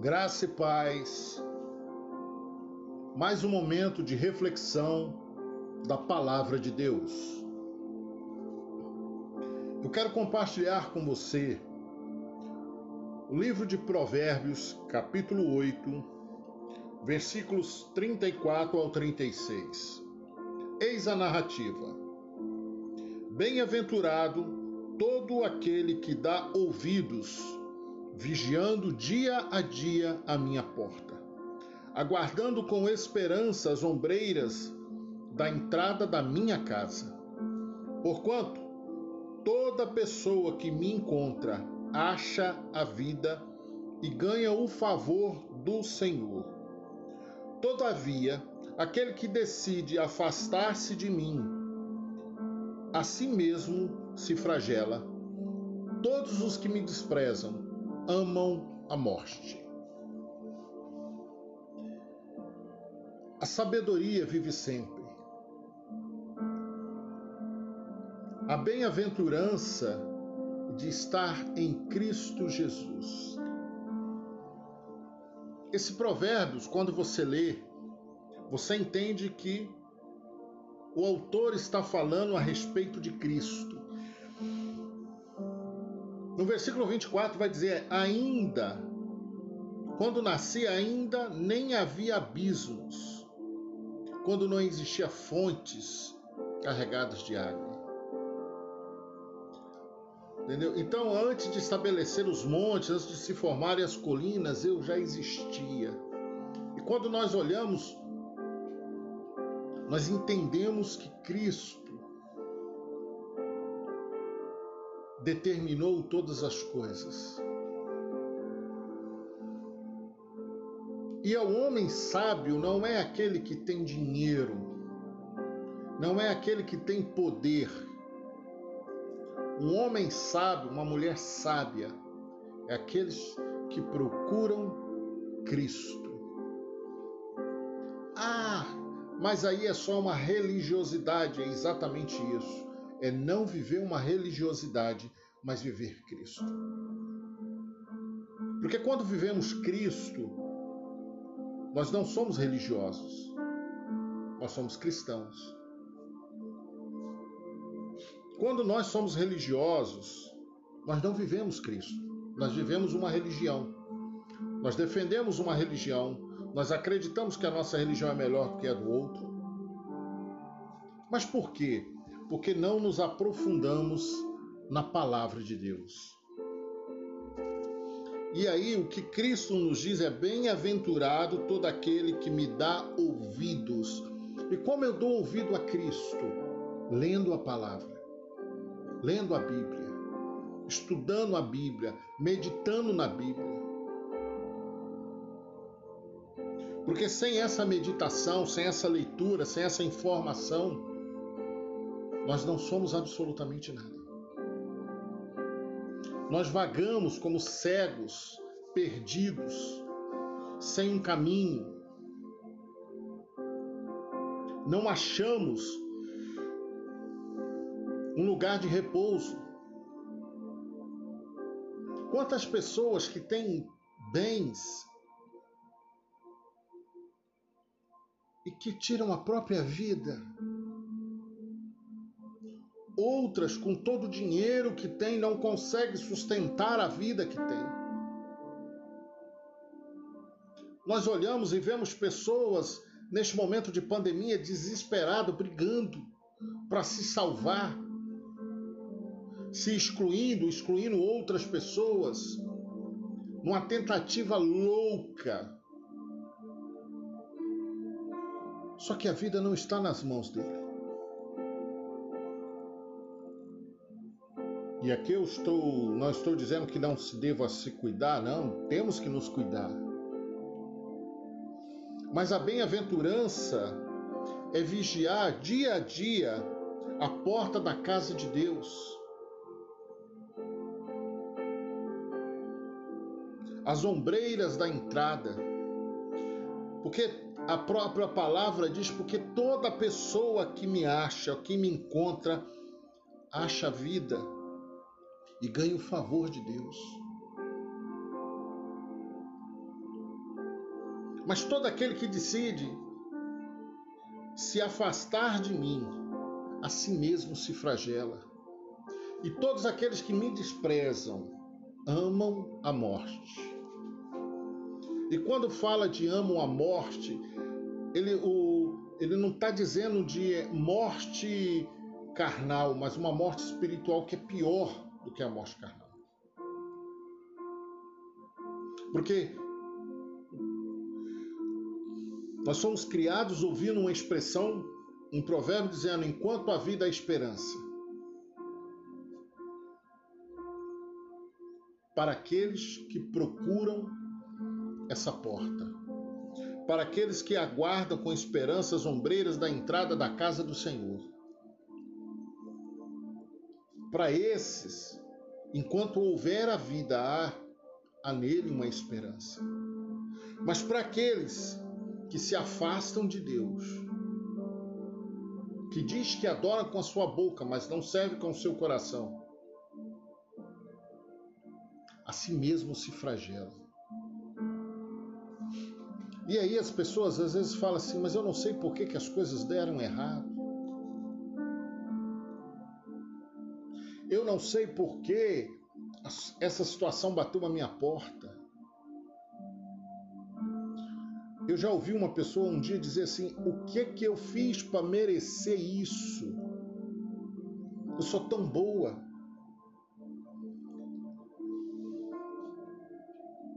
Graça e paz. Mais um momento de reflexão da palavra de Deus. Eu quero compartilhar com você o livro de Provérbios, capítulo 8, versículos 34 ao 36. Eis a narrativa. Bem-aventurado todo aquele que dá ouvidos, vigiando dia a dia a minha porta, aguardando com esperança as ombreiras da entrada da minha casa. Porquanto toda pessoa que me encontra acha a vida e ganha o favor do Senhor. Todavia, aquele que decide afastar-se de mim, a si mesmo se flagela. Todos os que me desprezam amam a morte. A sabedoria vive sempre. A bem-aventurança de estar em Cristo Jesus. Esse provérbios, quando você lê, você entende que o autor está falando a respeito de Cristo. No versículo 24 vai dizer: Ainda, quando nasci, ainda nem havia abismos, quando não existia fontes carregadas de água. Entendeu? Então, antes de estabelecer os montes, antes de se formarem as colinas, eu já existia. E quando nós olhamos nós entendemos que Cristo determinou todas as coisas. E ao homem sábio não é aquele que tem dinheiro, não é aquele que tem poder. Um homem sábio, uma mulher sábia, é aqueles que procuram Cristo. Mas aí é só uma religiosidade, é exatamente isso. É não viver uma religiosidade, mas viver Cristo. Porque quando vivemos Cristo, nós não somos religiosos, nós somos cristãos. Quando nós somos religiosos, nós não vivemos Cristo, nós vivemos uma religião. Nós defendemos uma religião, nós acreditamos que a nossa religião é melhor do que a do outro. Mas por quê? Porque não nos aprofundamos na palavra de Deus. E aí o que Cristo nos diz é: bem-aventurado todo aquele que me dá ouvidos. E como eu dou ouvido a Cristo? Lendo a palavra, lendo a Bíblia, estudando a Bíblia, meditando na Bíblia. Porque sem essa meditação, sem essa leitura, sem essa informação, nós não somos absolutamente nada. Nós vagamos como cegos, perdidos, sem um caminho. Não achamos um lugar de repouso. Quantas pessoas que têm bens, e que tiram a própria vida. Outras, com todo o dinheiro que têm, não conseguem sustentar a vida que têm. Nós olhamos e vemos pessoas neste momento de pandemia desesperado, brigando para se salvar, se excluindo, excluindo outras pessoas, numa tentativa louca Só que a vida não está nas mãos dele. E aqui eu estou, não estou dizendo que não se deva se cuidar, não, temos que nos cuidar. Mas a bem-aventurança é vigiar dia a dia a porta da casa de Deus. As ombreiras da entrada. Porque a própria palavra diz: porque toda pessoa que me acha, que me encontra, acha vida e ganha o favor de Deus. Mas todo aquele que decide se afastar de mim, a si mesmo se flagela. E todos aqueles que me desprezam amam a morte. E quando fala de amam a morte, ele, o, ele não está dizendo de morte carnal, mas uma morte espiritual que é pior do que a morte carnal. Porque nós somos criados ouvindo uma expressão, um provérbio dizendo: enquanto a vida há esperança. Para aqueles que procuram essa porta. Para aqueles que aguardam com esperanças ombreiras da entrada da casa do Senhor. Para esses, enquanto houver a vida, há, há nele uma esperança. Mas para aqueles que se afastam de Deus, que diz que adora com a sua boca, mas não serve com o seu coração, a si mesmo se flagela. E aí as pessoas às vezes falam assim, mas eu não sei por que, que as coisas deram errado. Eu não sei por que essa situação bateu na minha porta. Eu já ouvi uma pessoa um dia dizer assim: o que que eu fiz para merecer isso? Eu sou tão boa.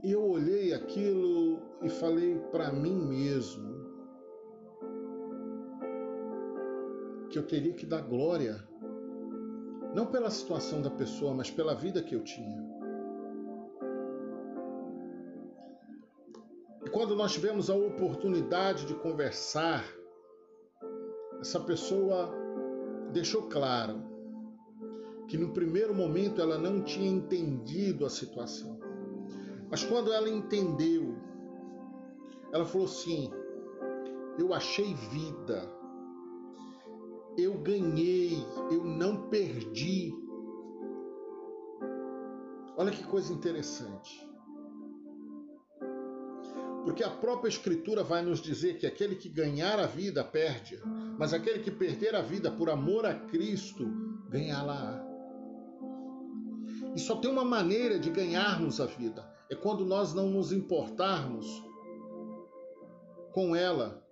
E eu olhei aquilo e falei para mim mesmo que eu teria que dar glória, não pela situação da pessoa, mas pela vida que eu tinha. quando nós tivemos a oportunidade de conversar, essa pessoa deixou claro que no primeiro momento ela não tinha entendido a situação. Mas quando ela entendeu, ela falou assim: Eu achei vida, eu ganhei, eu não perdi. Olha que coisa interessante. Porque a própria Escritura vai nos dizer que aquele que ganhar a vida perde, mas aquele que perder a vida por amor a Cristo ganhá-la. E só tem uma maneira de ganharmos a vida: é quando nós não nos importarmos com ela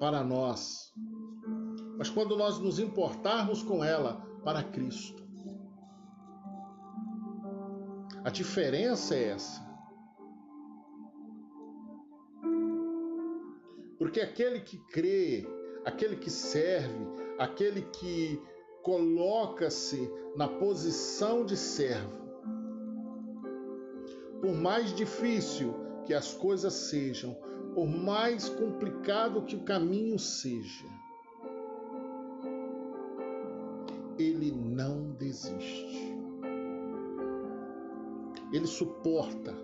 para nós, mas quando nós nos importarmos com ela para Cristo. A diferença é essa. Porque aquele que crê, aquele que serve, aquele que coloca-se na posição de servo, por mais difícil que as coisas sejam, por mais complicado que o caminho seja, ele não desiste. Ele suporta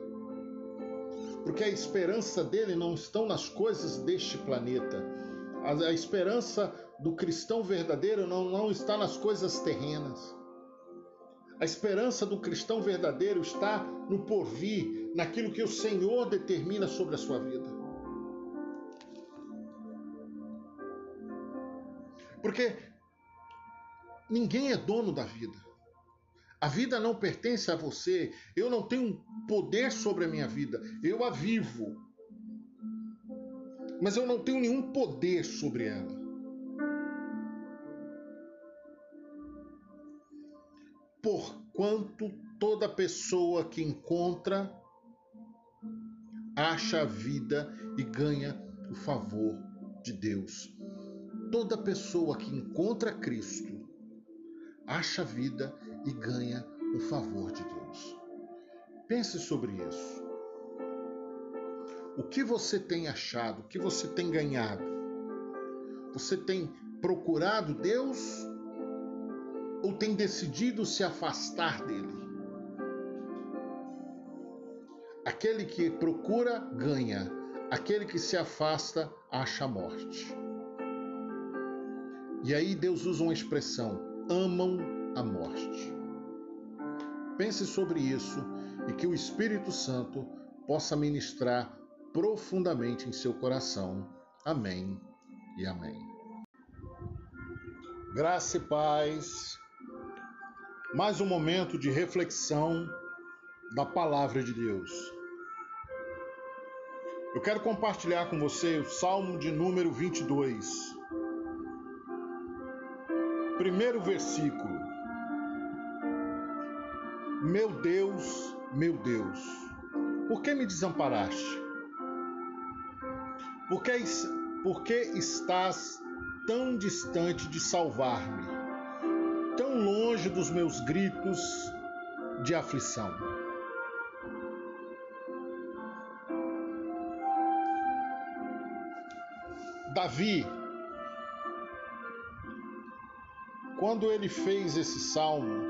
porque a esperança dele não estão nas coisas deste planeta. A, esperança do cristão verdadeiro não, não está nas coisas terrenas. A esperança do cristão verdadeiro está no porvir, naquilo que o Senhor determina sobre a sua vida. Porque ninguém é dono da vida. A vida não pertence a você. Eu não tenho poder sobre a minha vida. Eu a vivo. Mas eu não tenho nenhum poder sobre ela. Porquanto toda pessoa que encontra acha a vida e ganha o favor de Deus. Toda pessoa que encontra Cristo acha vida e ganha o favor de Deus. Pense sobre isso. O que você tem achado? O que você tem ganhado? Você tem procurado Deus ou tem decidido se afastar dele? Aquele que procura, ganha. Aquele que se afasta, acha morte. E aí Deus usa uma expressão: amam a morte. Pense sobre isso e que o Espírito Santo possa ministrar profundamente em seu coração. Amém e amém. Graça e paz. Mais um momento de reflexão da palavra de Deus. Eu quero compartilhar com você o Salmo de número 22. Primeiro versículo. Meu Deus, meu Deus, por que me desamparaste? Por que, por que estás tão distante de salvar-me, tão longe dos meus gritos de aflição? Davi, quando ele fez esse salmo,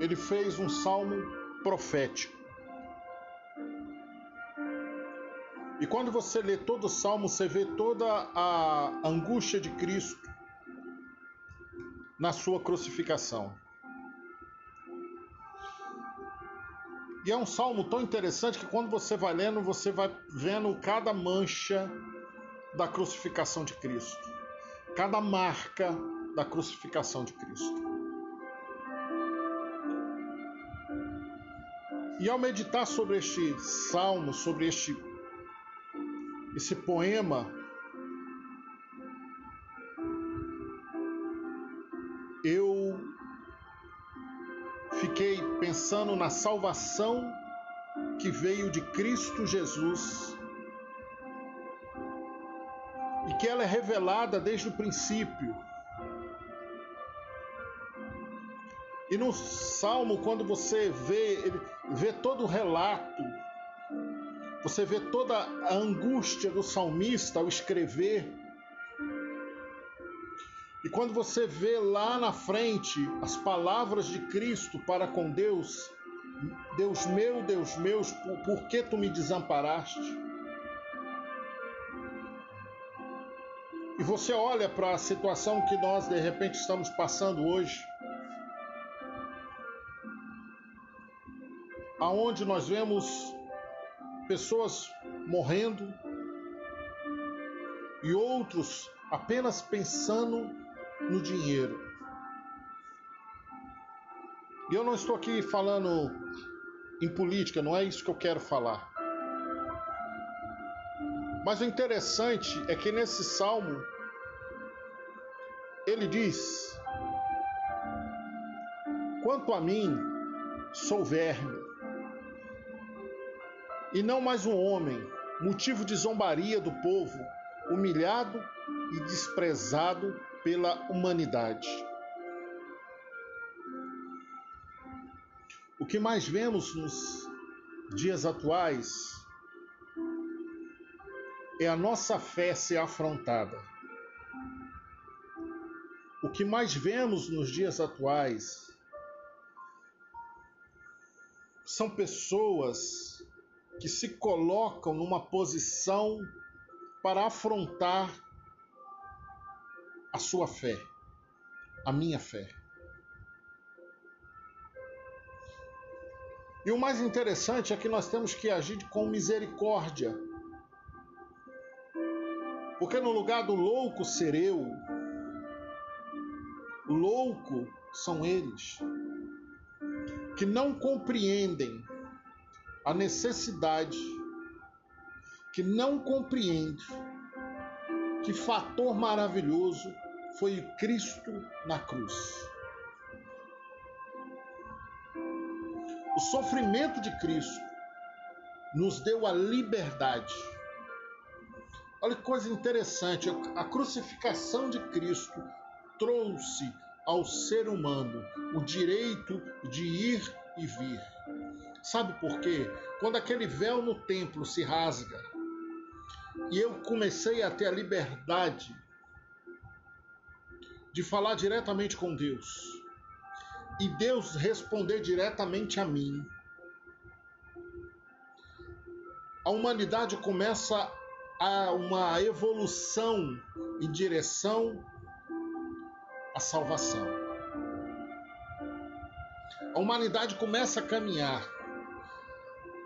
ele fez um salmo profético. E quando você lê todo o salmo, você vê toda a angústia de Cristo na sua crucificação. E é um salmo tão interessante que quando você vai lendo, você vai vendo cada mancha da crucificação de Cristo, cada marca da crucificação de Cristo. E ao meditar sobre este salmo, sobre este esse poema, eu fiquei pensando na salvação que veio de Cristo Jesus que ela é revelada desde o princípio. E no Salmo, quando você vê, vê todo o relato, você vê toda a angústia do salmista ao escrever e quando você vê lá na frente as palavras de Cristo para com Deus, Deus meu, Deus meu, por que tu me desamparaste? Você olha para a situação que nós de repente estamos passando hoje, aonde nós vemos pessoas morrendo e outros apenas pensando no dinheiro. E eu não estou aqui falando em política, não é isso que eu quero falar. Mas o interessante é que nesse salmo ele diz: Quanto a mim, sou verme, e não mais um homem, motivo de zombaria do povo, humilhado e desprezado pela humanidade. O que mais vemos nos dias atuais é a nossa fé ser afrontada. Que mais vemos nos dias atuais são pessoas que se colocam numa posição para afrontar a sua fé, a minha fé. E o mais interessante é que nós temos que agir com misericórdia. Porque no lugar do louco ser eu, louco são eles, que não compreendem a necessidade, que não compreendem que fator maravilhoso foi Cristo na cruz. O sofrimento de Cristo nos deu a liberdade. Olha que coisa interessante, a crucificação de Cristo trouxe ao ser humano o direito de ir e vir. Sabe por quê? Quando aquele véu no templo se rasga e eu comecei a ter a liberdade de falar diretamente com Deus e Deus responder diretamente a mim. A humanidade começa a uma evolução em direção à salvação. A humanidade começa a caminhar.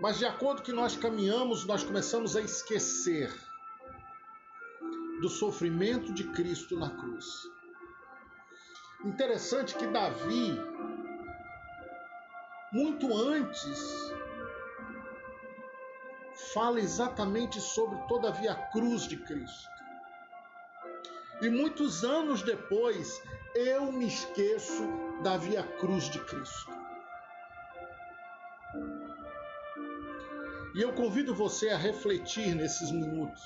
Mas de acordo que nós caminhamos, nós começamos a esquecer do sofrimento de Cristo na cruz. Interessante que Davi, muito antes, fala exatamente sobre todavia a cruz de Cristo. E muitos anos depois, eu me esqueço da via cruz de Cristo. E eu convido você a refletir nesses minutos.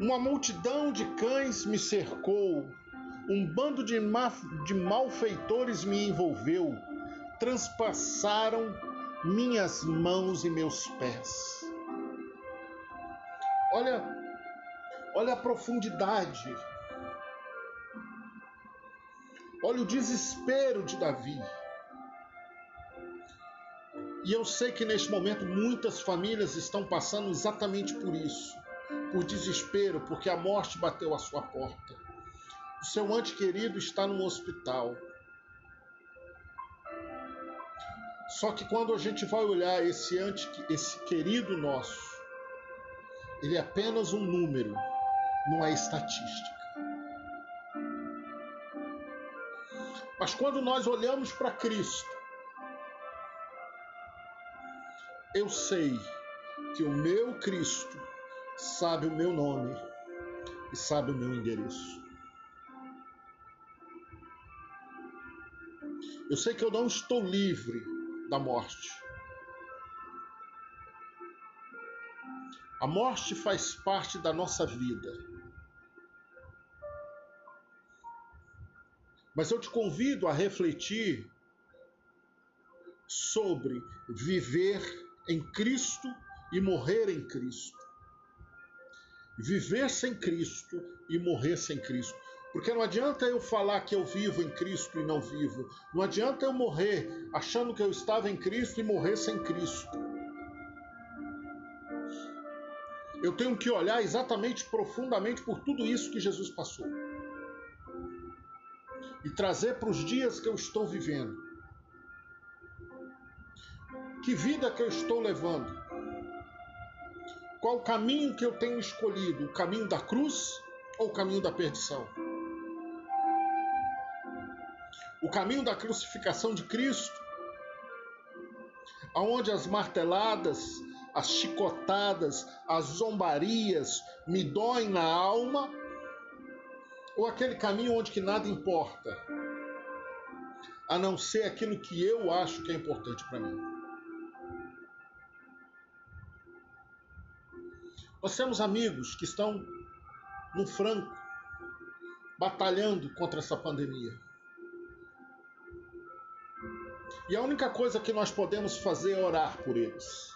Uma multidão de cães me cercou, um bando de, ma de malfeitores me envolveu, transpassaram minhas mãos e meus pés. Olha, olha a profundidade. Olha o desespero de Davi. E eu sei que neste momento muitas famílias estão passando exatamente por isso, por desespero, porque a morte bateu à sua porta. O seu ente querido está no hospital. Só que quando a gente vai olhar esse ante, esse querido nosso, ele é apenas um número, não é estatística. Mas quando nós olhamos para Cristo, eu sei que o meu Cristo sabe o meu nome e sabe o meu endereço. Eu sei que eu não estou livre da morte. A morte faz parte da nossa vida. Mas eu te convido a refletir sobre viver em Cristo e morrer em Cristo. Viver sem Cristo e morrer sem Cristo. Porque não adianta eu falar que eu vivo em Cristo e não vivo. Não adianta eu morrer achando que eu estava em Cristo e morrer sem Cristo. Eu tenho que olhar exatamente profundamente por tudo isso que Jesus passou. E trazer para os dias que eu estou vivendo. Que vida que eu estou levando? Qual o caminho que eu tenho escolhido? O caminho da cruz ou o caminho da perdição? O caminho da crucificação de Cristo, aonde as marteladas, as chicotadas, as zombarias me doem na alma, ou aquele caminho onde que nada importa, a não ser aquilo que eu acho que é importante para mim. Nós temos amigos que estão no franco, batalhando contra essa pandemia. E a única coisa que nós podemos fazer é orar por eles.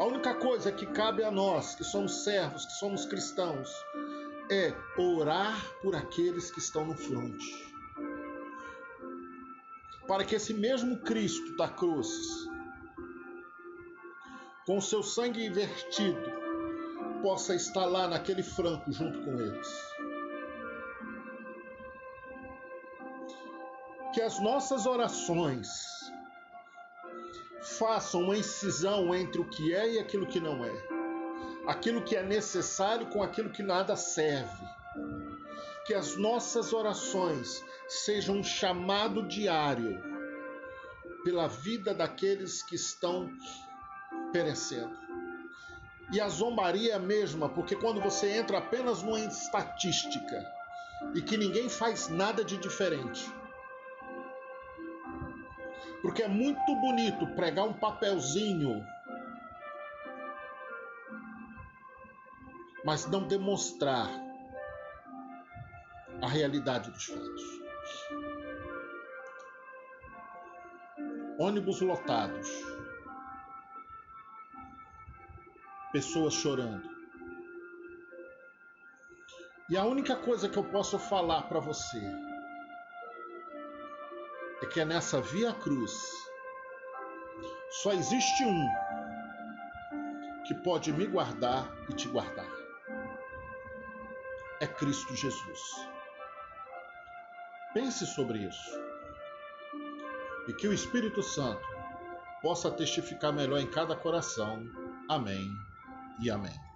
A única coisa que cabe a nós, que somos servos, que somos cristãos, é orar por aqueles que estão no fronte. Para que esse mesmo Cristo da cruz com seu sangue invertido, possa estar lá naquele franco junto com eles. Que as nossas orações façam uma incisão entre o que é e aquilo que não é, aquilo que é necessário com aquilo que nada serve. Que as nossas orações sejam um chamado diário pela vida daqueles que estão perecendo. E a zombaria é a mesma, porque quando você entra apenas numa estatística e que ninguém faz nada de diferente. Porque é muito bonito pregar um papelzinho, mas não demonstrar a realidade dos fatos. Ônibus lotados pessoas chorando. E a única coisa que eu posso falar para você que é nessa via cruz só existe um que pode me guardar e te guardar. É Cristo Jesus. Pense sobre isso. e que o Espírito Santo possa testificar melhor em cada coração. Amém e amém.